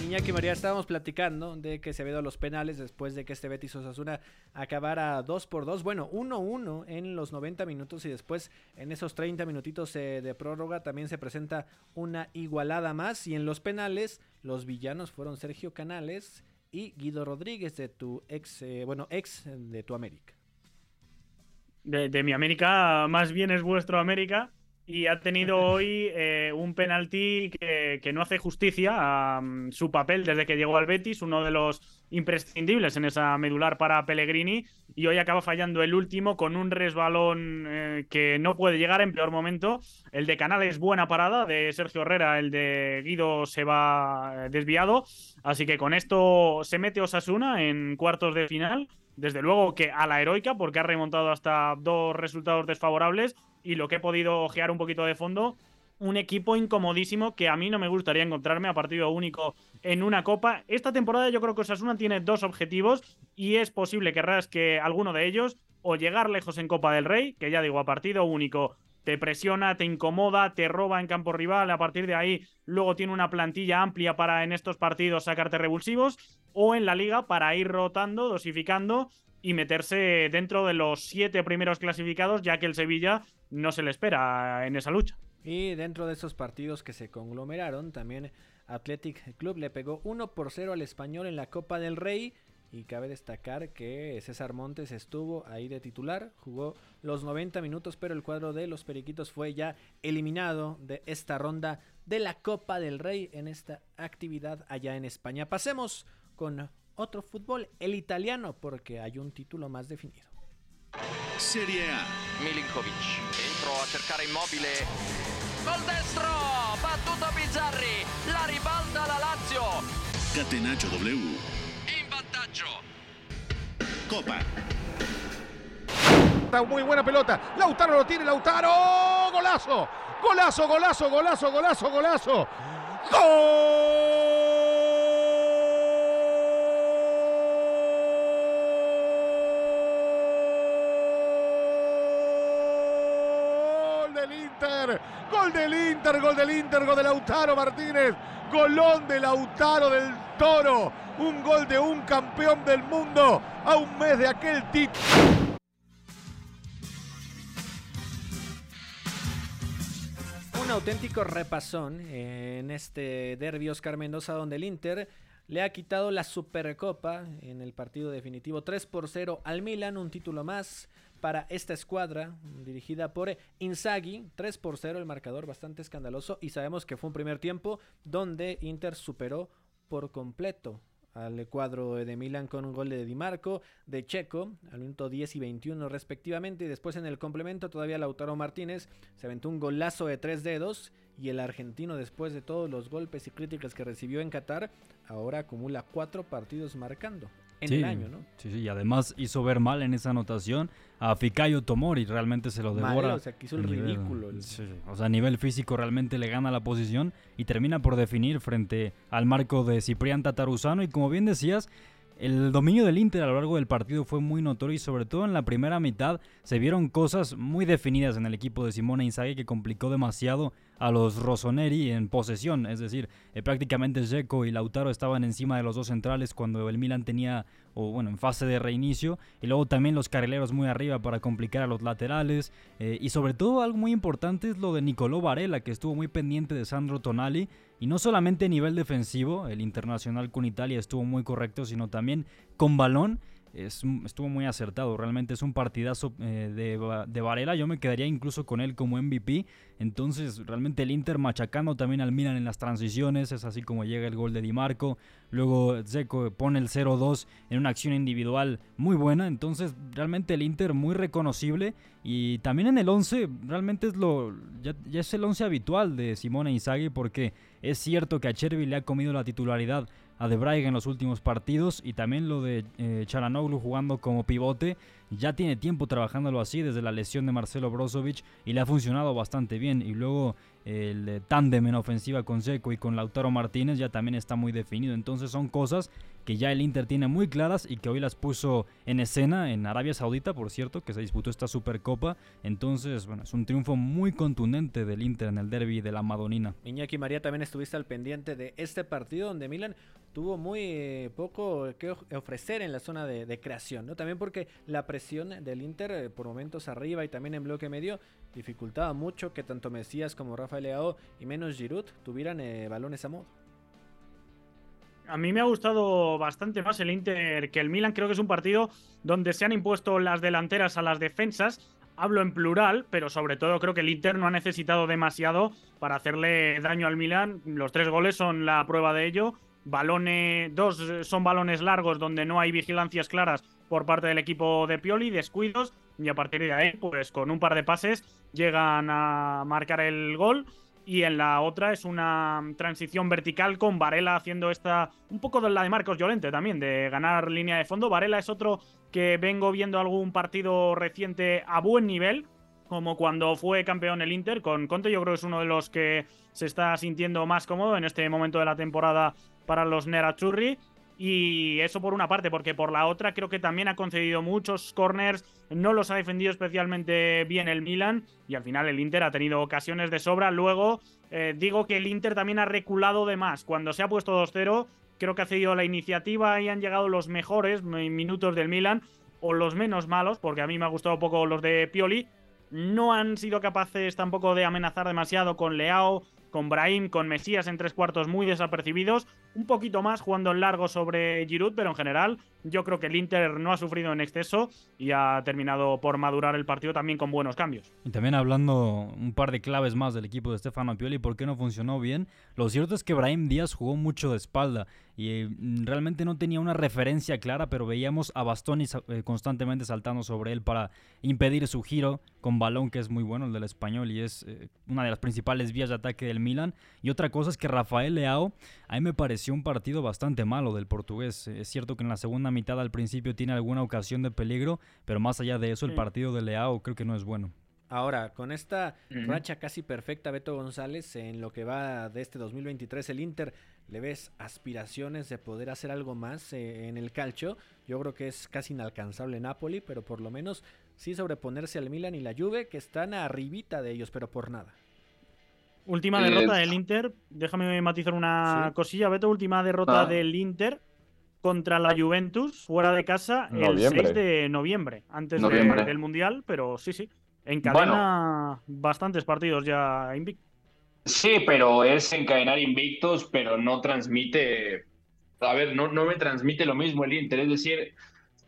Iñaki María, estábamos platicando de que se había a los penales después de que este Betis Osasuna acabara 2 por 2, bueno, 1-1 en los 90 minutos y después en esos 30 minutitos eh, de prórroga también se presenta una igualada más y en los penales los villanos fueron Sergio Canales y Guido Rodríguez de tu ex, eh, bueno, ex de tu América. de mi América, más bien es vuestro América. Y ha tenido hoy eh, un penalti que, que no hace justicia a mm, su papel desde que llegó al Betis, uno de los imprescindibles en esa medular para Pellegrini. Y hoy acaba fallando el último con un resbalón eh, que no puede llegar en peor momento. El de Canales, buena parada de Sergio Herrera, el de Guido se va eh, desviado. Así que con esto se mete Osasuna en cuartos de final. Desde luego que a la heroica, porque ha remontado hasta dos resultados desfavorables. Y lo que he podido ojear un poquito de fondo, un equipo incomodísimo que a mí no me gustaría encontrarme a partido único en una copa. Esta temporada yo creo que Osasuna tiene dos objetivos y es posible que rasque alguno de ellos o llegar lejos en Copa del Rey, que ya digo, a partido único te presiona, te incomoda, te roba en campo rival, a partir de ahí luego tiene una plantilla amplia para en estos partidos sacarte revulsivos, o en la liga para ir rotando, dosificando y meterse dentro de los siete primeros clasificados, ya que el Sevilla no se le espera en esa lucha. Y dentro de esos partidos que se conglomeraron, también Athletic Club le pegó 1 por 0 al español en la Copa del Rey. Y cabe destacar que César Montes estuvo ahí de titular, jugó los 90 minutos, pero el cuadro de los Periquitos fue ya eliminado de esta ronda de la Copa del Rey en esta actividad allá en España. Pasemos con otro fútbol, el italiano, porque hay un título más definido. Serie A. Milinkovic, entro a cercare immobile. Gol destro, battuto Bizzarri, la ribalta la Lazio. Catenaccio W. In vantaggio. Copa. Está muy buena pelota. Lautaro lo tiene, Lautaro. Golazo. Golazo, golazo, golazo, golazo, golazo. Gol Gol del Inter, gol del Inter, gol de Lautaro Martínez. Golón de Lautaro del Toro. Un gol de un campeón del mundo a un mes de aquel título. un auténtico repasón en este derbi Oscar Mendoza donde el Inter le ha quitado la Supercopa en el partido definitivo 3 por 0 al Milan, un título más para esta escuadra dirigida por Inzaghi, 3 por 0 el marcador bastante escandaloso y sabemos que fue un primer tiempo donde Inter superó por completo al cuadro de Milan con un gol de Di Marco, de Checo, al minuto 10 y 21 respectivamente. Y después en el complemento todavía Lautaro Martínez se aventó un golazo de tres dedos. Y el argentino, después de todos los golpes y críticas que recibió en Qatar, ahora acumula cuatro partidos marcando en el año, ¿no? Sí, sí, y además hizo ver mal en esa anotación a Fikayo Tomori, realmente se lo devora. o sea, que hizo el ridículo. o sea, a nivel físico realmente le gana la posición y termina por definir frente al marco de Ciprián Tataruzano y como bien decías, el dominio del Inter a lo largo del partido fue muy notorio y sobre todo en la primera mitad se vieron cosas muy definidas en el equipo de Simone Inzaghi que complicó demasiado a los Rossoneri en posesión, es decir, eh, prácticamente Zeko y Lautaro estaban encima de los dos centrales cuando el Milan tenía, o bueno, en fase de reinicio, y luego también los carrileros muy arriba para complicar a los laterales, eh, y sobre todo algo muy importante es lo de Nicolò Varela, que estuvo muy pendiente de Sandro Tonali, y no solamente a nivel defensivo, el internacional con Italia estuvo muy correcto, sino también con balón, estuvo muy acertado. Realmente es un partidazo eh, de, de, Varela. Yo me quedaría incluso con él como MVP. Entonces, realmente el Inter machacando también al Milan en las transiciones. Es así como llega el gol de Di Marco. Luego Zeko pone el 0-2 en una acción individual muy buena. Entonces, realmente el Inter muy reconocible. Y también en el 11, realmente es lo ya, es el 11 habitual de Simone Inzaghi. Porque es cierto que a Chervi le ha comido la titularidad a De Bruyne en los últimos partidos y también lo de eh, Charanoglu jugando como pivote. Ya tiene tiempo trabajándolo así desde la lesión de Marcelo Brozovic y le ha funcionado bastante bien. Y luego el tándem en ofensiva con Seco y con Lautaro Martínez ya también está muy definido. Entonces son cosas que ya el Inter tiene muy claras y que hoy las puso en escena en Arabia Saudita, por cierto, que se disputó esta Supercopa. Entonces, bueno, es un triunfo muy contundente del Inter en el derby de la Madonina. Iñaki María también estuviste al pendiente de este partido donde Milan tuvo muy eh, poco que ofrecer en la zona de, creación, ¿no? También porque la presión del Inter eh, por momentos arriba y también en bloque medio dificultaba mucho que tanto Mesías como Rafael Leao y menos Giroud tuvieran eh, balones a modo. A mí me ha gustado bastante más el Inter que el Milan. Creo que es un partido donde se han impuesto las delanteras a las defensas. Hablo en plural, pero sobre todo creo que el Inter no ha necesitado demasiado para hacerle daño al Milan. Los tres goles son la prueba de ello. Balones, dos son balones largos donde no hay vigilancias claras por parte del equipo de Pioli, descuidos, y a partir de ahí, pues con un par de pases llegan a marcar el gol y en la otra es una transición vertical con Varela haciendo esta un poco de la de Marcos Llorente también de ganar línea de fondo. Varela es otro que vengo viendo algún partido reciente a buen nivel, como cuando fue campeón el Inter con Conte, yo creo que es uno de los que se está sintiendo más cómodo en este momento de la temporada para los Nerazzurri y eso por una parte, porque por la otra creo que también ha concedido muchos corners, no los ha defendido especialmente bien el Milan y al final el Inter ha tenido ocasiones de sobra. Luego eh, digo que el Inter también ha reculado de más. Cuando se ha puesto 2-0, creo que ha cedido la iniciativa y han llegado los mejores minutos del Milan o los menos malos, porque a mí me ha gustado poco los de Pioli. No han sido capaces tampoco de amenazar demasiado con Leao, con Brahim, con Mesías en tres cuartos muy desapercibidos, un poquito más jugando en largo sobre Giroud, pero en general yo creo que el Inter no ha sufrido en exceso y ha terminado por madurar el partido también con buenos cambios. Y también hablando un par de claves más del equipo de Stefano Pioli, ¿por qué no funcionó bien? Lo cierto es que Brahim Díaz jugó mucho de espalda y mm, realmente no tenía una referencia clara, pero veíamos a Bastoni eh, constantemente saltando sobre él para impedir su giro con balón, que es muy bueno el del español y es eh, una de las principales vías de ataque del Milan. Y otra cosa es que Rafael Leao, a mí me pareció un partido bastante malo del portugués. Es cierto que en la segunda mitad al principio tiene alguna ocasión de peligro, pero más allá de eso, el partido de Leao creo que no es bueno. Ahora, con esta racha casi perfecta, Beto González, en lo que va de este 2023, el Inter, ¿le ves aspiraciones de poder hacer algo más eh, en el calcio? Yo creo que es casi inalcanzable Napoli, pero por lo menos sí sobreponerse al Milan y la Juve, que están arribita de ellos, pero por nada. Última derrota del Inter, déjame matizar una cosilla, Beto, última derrota ah. del Inter contra la Juventus fuera de casa el 6 de noviembre, antes del Mundial, pero sí, sí. En cadena bastantes partidos ya invicto. Sí, pero es encadenar invictos, pero no transmite, a ver, no, no me transmite lo mismo el Inter, es decir,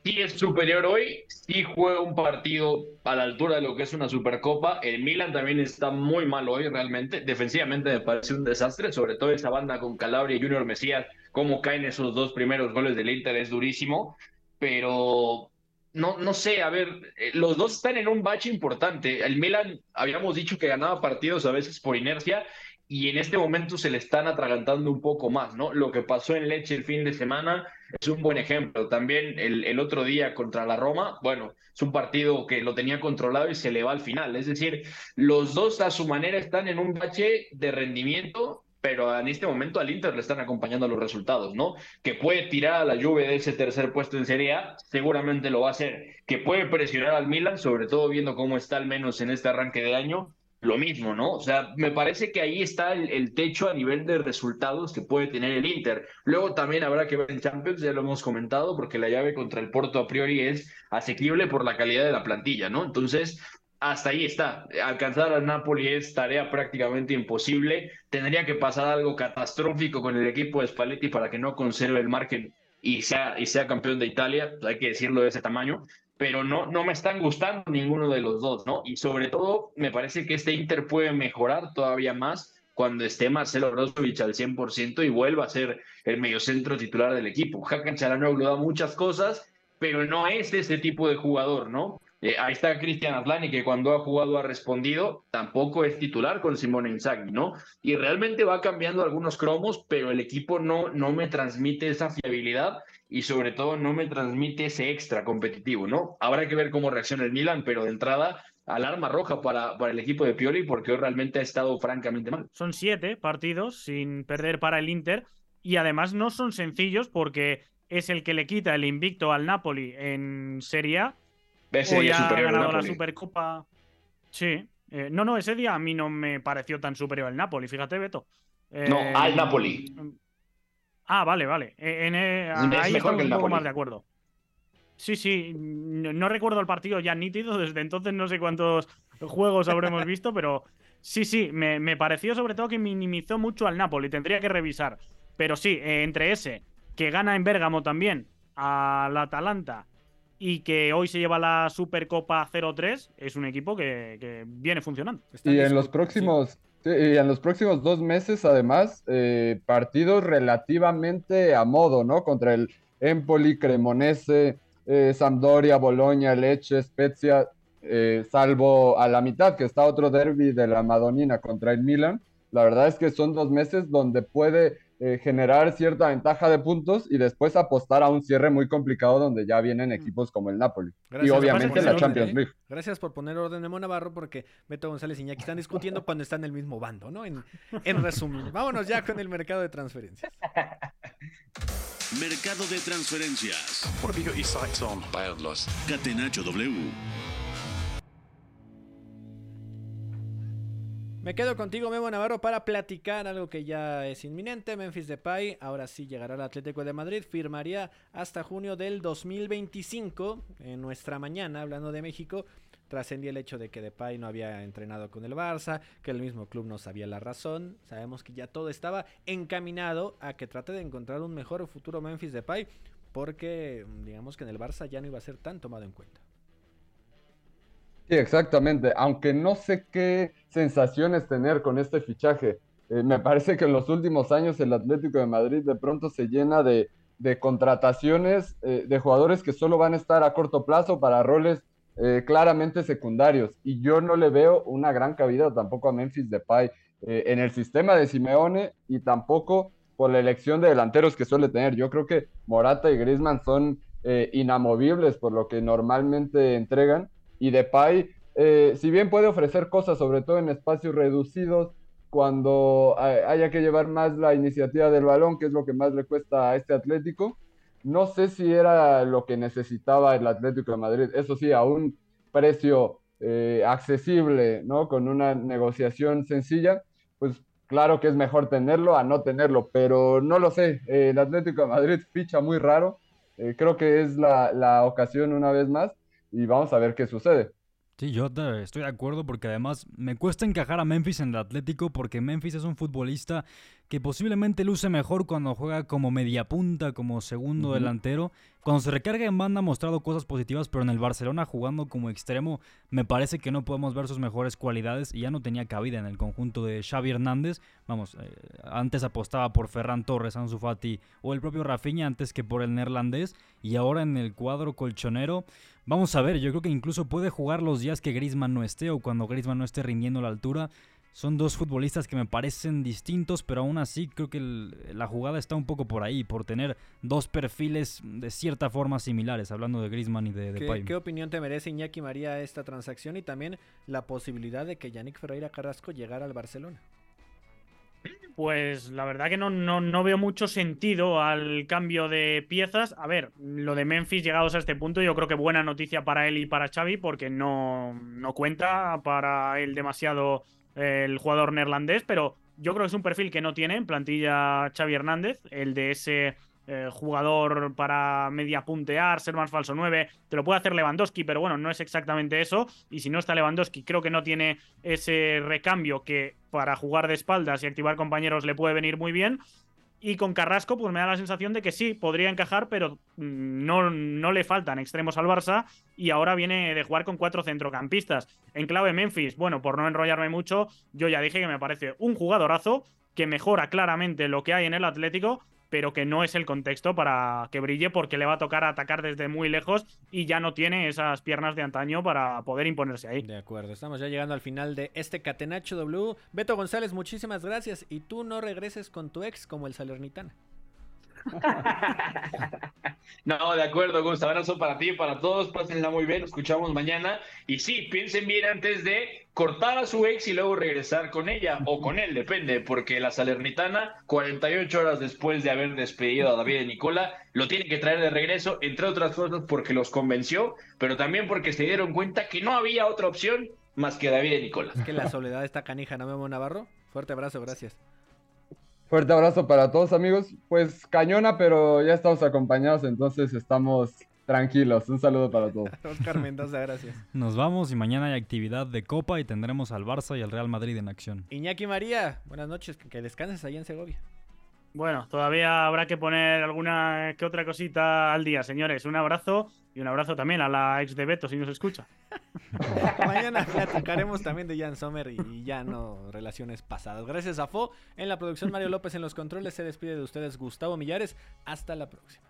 sí es superior hoy, sí juega un partido a la altura de lo que es una Supercopa, el Milan también está muy mal hoy realmente, defensivamente me parece un desastre, sobre todo esa banda con Calabria y Junior Mesías, cómo caen esos dos primeros goles del Inter es durísimo, pero no, no sé, a ver, eh, los dos están en un bache importante. El Milan, habíamos dicho que ganaba partidos a veces por inercia y en este momento se le están atragantando un poco más, ¿no? Lo que pasó en Leche el fin de semana es un buen ejemplo. También el, otro día contra la Roma, bueno, es un partido que lo tenía controlado y se le va al final. Es decir, los dos a su manera están en un bache de rendimiento pero en este momento al Inter le están acompañando los resultados, ¿no? Que puede tirar a la Juve de ese tercer puesto en Serie A, seguramente lo va a hacer. Que puede presionar al Milan, sobre todo viendo cómo está al menos en este arranque de año, lo mismo, ¿no? O sea, me parece que ahí está el, techo a nivel de resultados que puede tener el Inter. Luego también habrá que ver en Champions, ya lo hemos comentado, porque la llave contra el Porto a priori es asequible por la calidad de la plantilla, ¿no? Entonces, hasta ahí está. Alcanzar al Napoli es tarea prácticamente imposible. Tendría que pasar algo catastrófico con el equipo de Spalletti para que no conserve el margen y sea, y sea campeón de Italia, hay que decirlo de ese tamaño, pero no, no me están gustando ninguno de los dos, ¿no? Y sobre todo, me parece que este Inter puede mejorar todavía más cuando esté Marcelo Brozovic al 100% y vuelva a ser el mediocentro titular del equipo. Hakan Chalanoglu da muchas cosas, pero no es ese tipo de jugador, ¿no? Eh, ahí está Cristian Atlani, que cuando ha jugado ha respondido, tampoco es titular con Simone Inzaghi, ¿no? Y realmente va cambiando algunos cromos, pero el equipo no, no me transmite esa fiabilidad y sobre todo no me transmite ese extra competitivo, ¿no? Habrá que ver cómo reacciona el Milan, pero de entrada, alarma roja para, para el equipo de Pioli porque hoy realmente ha estado francamente mal. Son siete partidos sin perder para el Inter y además no son sencillos porque es el que le quita el invicto al Napoli en Serie A ese día superior al ganado la. Supercopa. Sí. Eh, no, no, ese día a mí no me pareció tan superior el Napoli, fíjate, Beto. Eh, No, al Napoli. Ah, vale, vale. Eh, en, eh, Es ahí mejor estamos que el un poco Napoli. más de acuerdo. Sí, sí, no, no recuerdo el partido ya nítido, desde entonces no sé cuántos juegos habremos visto, pero sí, sí, me, me pareció sobre todo que minimizó mucho al Napoli, tendría que revisar. Pero sí, eh, entre ese, que gana en Bérgamo también, al Atalanta, y que hoy se lleva la Supercopa 0-3, es un equipo que, que viene funcionando. Y en los próximos, sí, y en los próximos dos meses, además, eh, partidos relativamente a modo, ¿no? Contra el Empoli, Cremonese, eh, Sampdoria, Boloña, Leche, Spezia, eh, salvo a la mitad, que está otro derby de la Madonina contra el Milan. La verdad es que son dos meses donde puede eh, generar cierta ventaja de puntos y después apostar a un cierre muy complicado donde ya vienen equipos como el Napoli. y Gracias obviamente la orden, Champions ¿eh? League. Gracias por poner orden, Memo Navarro, porque Beto González y Iñaki están discutiendo cuando están en el mismo bando, ¿no? En, en resumen, vámonos ya con el mercado de transferencias. Mercado de transferencias. What have you got your sights on? Catenacho W. Me quedo contigo, Memo Navarro, para platicar algo que ya es inminente. Memphis Depay, ahora sí llegará al Atlético de Madrid, firmaría hasta junio del 2025. En nuestra mañana, hablando de México, trascendía el hecho de que Depay no había entrenado con el Barça, que el mismo club no sabía la razón. Sabemos que ya todo estaba encaminado a que trate de encontrar un mejor futuro Memphis Depay, porque digamos que en el Barça ya no iba a ser tan tomado en cuenta. Sí, exactamente. Aunque no sé qué sensaciones tener con este fichaje. Eh, me parece que en los últimos años el Atlético de Madrid de pronto se llena de, de contrataciones eh, de jugadores que solo van a estar a corto plazo para roles eh, claramente secundarios. Y yo no le veo una gran cabida tampoco a Memphis Depay eh, en el sistema de Simeone y tampoco por la elección de delanteros que suele tener. Yo creo que Morata y Griezmann son inamovibles por lo que normalmente entregan y Depay, eh, si bien puede ofrecer cosas, sobre todo en espacios reducidos, cuando hay- haya que llevar más la iniciativa del balón, que es lo que más le cuesta a este Atlético, no sé si era lo que necesitaba el Atlético de Madrid. Eso sí, a un precio eh, accesible, ¿no? Con una negociación sencilla, pues claro que es mejor tenerlo a no tenerlo, pero no lo sé. El Atlético de Madrid ficha muy raro. Eh, creo que es la, la ocasión una vez más y vamos a ver qué sucede. Sí, yo te- estoy de acuerdo porque además me cuesta encajar a Memphis en el Atlético porque Memphis es un futbolista que posiblemente luce mejor cuando juega como media punta, como segundo delantero. Cuando se recarga en banda ha mostrado cosas positivas, pero en el Barcelona jugando como extremo me parece que no podemos ver sus mejores cualidades y ya no tenía cabida en el conjunto de Xavi Hernández. Vamos, eh, antes apostaba por Ferran Torres, Ansu Fati o el propio Rafinha antes que por el neerlandés y ahora en el cuadro colchonero Vamos a ver, yo creo que incluso puede jugar los días que Griezmann no esté o cuando Griezmann no esté rindiendo a la altura. Son dos futbolistas que me parecen distintos, pero aún así creo que el- la jugada está un poco por ahí, por tener dos perfiles de cierta forma similares, hablando de Griezmann y de, ¿Qué, Depay. qué opinión te merece Iñaki María esta transacción y también la posibilidad de que Yannick Ferreira Carrasco llegara al Barcelona? Pues la verdad que no, no, no veo mucho sentido al cambio de piezas. A ver, lo de Memphis llegados a este punto, yo creo que buena noticia para él y para Xavi, porque no, no cuenta para él demasiado el jugador neerlandés, pero yo creo que es un perfil que no tiene en plantilla Xavi Hernández, el de ese eh, jugador para media puntear, ser más falso 9, te lo puede hacer Lewandowski, pero bueno, no es exactamente eso. Y si no está Lewandowski, creo que no tiene ese recambio que para jugar de espaldas y activar compañeros le puede venir muy bien. Y con Carrasco, pues me da la sensación de que sí, podría encajar, pero mm, no, no le faltan extremos al Barça. Y ahora viene de jugar con cuatro centrocampistas. En clave Memphis, bueno, por no enrollarme mucho, yo ya dije que me parece un jugadorazo que mejora claramente lo que hay en el Atlético, pero que no es el contexto para que brille porque le va a tocar atacar desde muy lejos y ya no tiene esas piernas de antaño para poder imponerse ahí. De acuerdo, estamos ya llegando al final de este Catenacho W. Beto González, muchísimas gracias. Y tú no regreses con tu ex como el Salernitana. No, de acuerdo, Gus. Abrazo para ti y para todos. Pásenla muy bien. Escuchamos mañana. Y sí, piensen bien antes de cortar a su ex y luego regresar con ella o con él, depende, porque la Salernitana, 48 horas después de haber despedido a David y Nicola, lo tiene que traer de regreso, entre otras cosas porque los convenció, pero también porque se dieron cuenta que no había otra opción más que David y Nicola. Es que la soledad está canija, ¿no, Memo Navarro? Fuerte abrazo, gracias. Fuerte abrazo para todos amigos. Pues cañona, pero ya estamos acompañados, entonces estamos tranquilos. Un saludo para todos. Oscar Mendoza, gracias. Nos vamos y mañana hay actividad de Copa y tendremos al Barça y al Real Madrid en acción. Iñaki María, buenas noches, que- que descanses allá en Segovia. Bueno, todavía habrá que poner alguna que otra cosita al día, señores. Un abrazo y un abrazo también a la ex de Beto, si nos escucha. Mañana platicaremos también de Jan Sommer y, ya no relaciones pasadas. Gracias a Fo. En la producción Mario López en los controles se despide de ustedes Gustavo Millares. Hasta la próxima.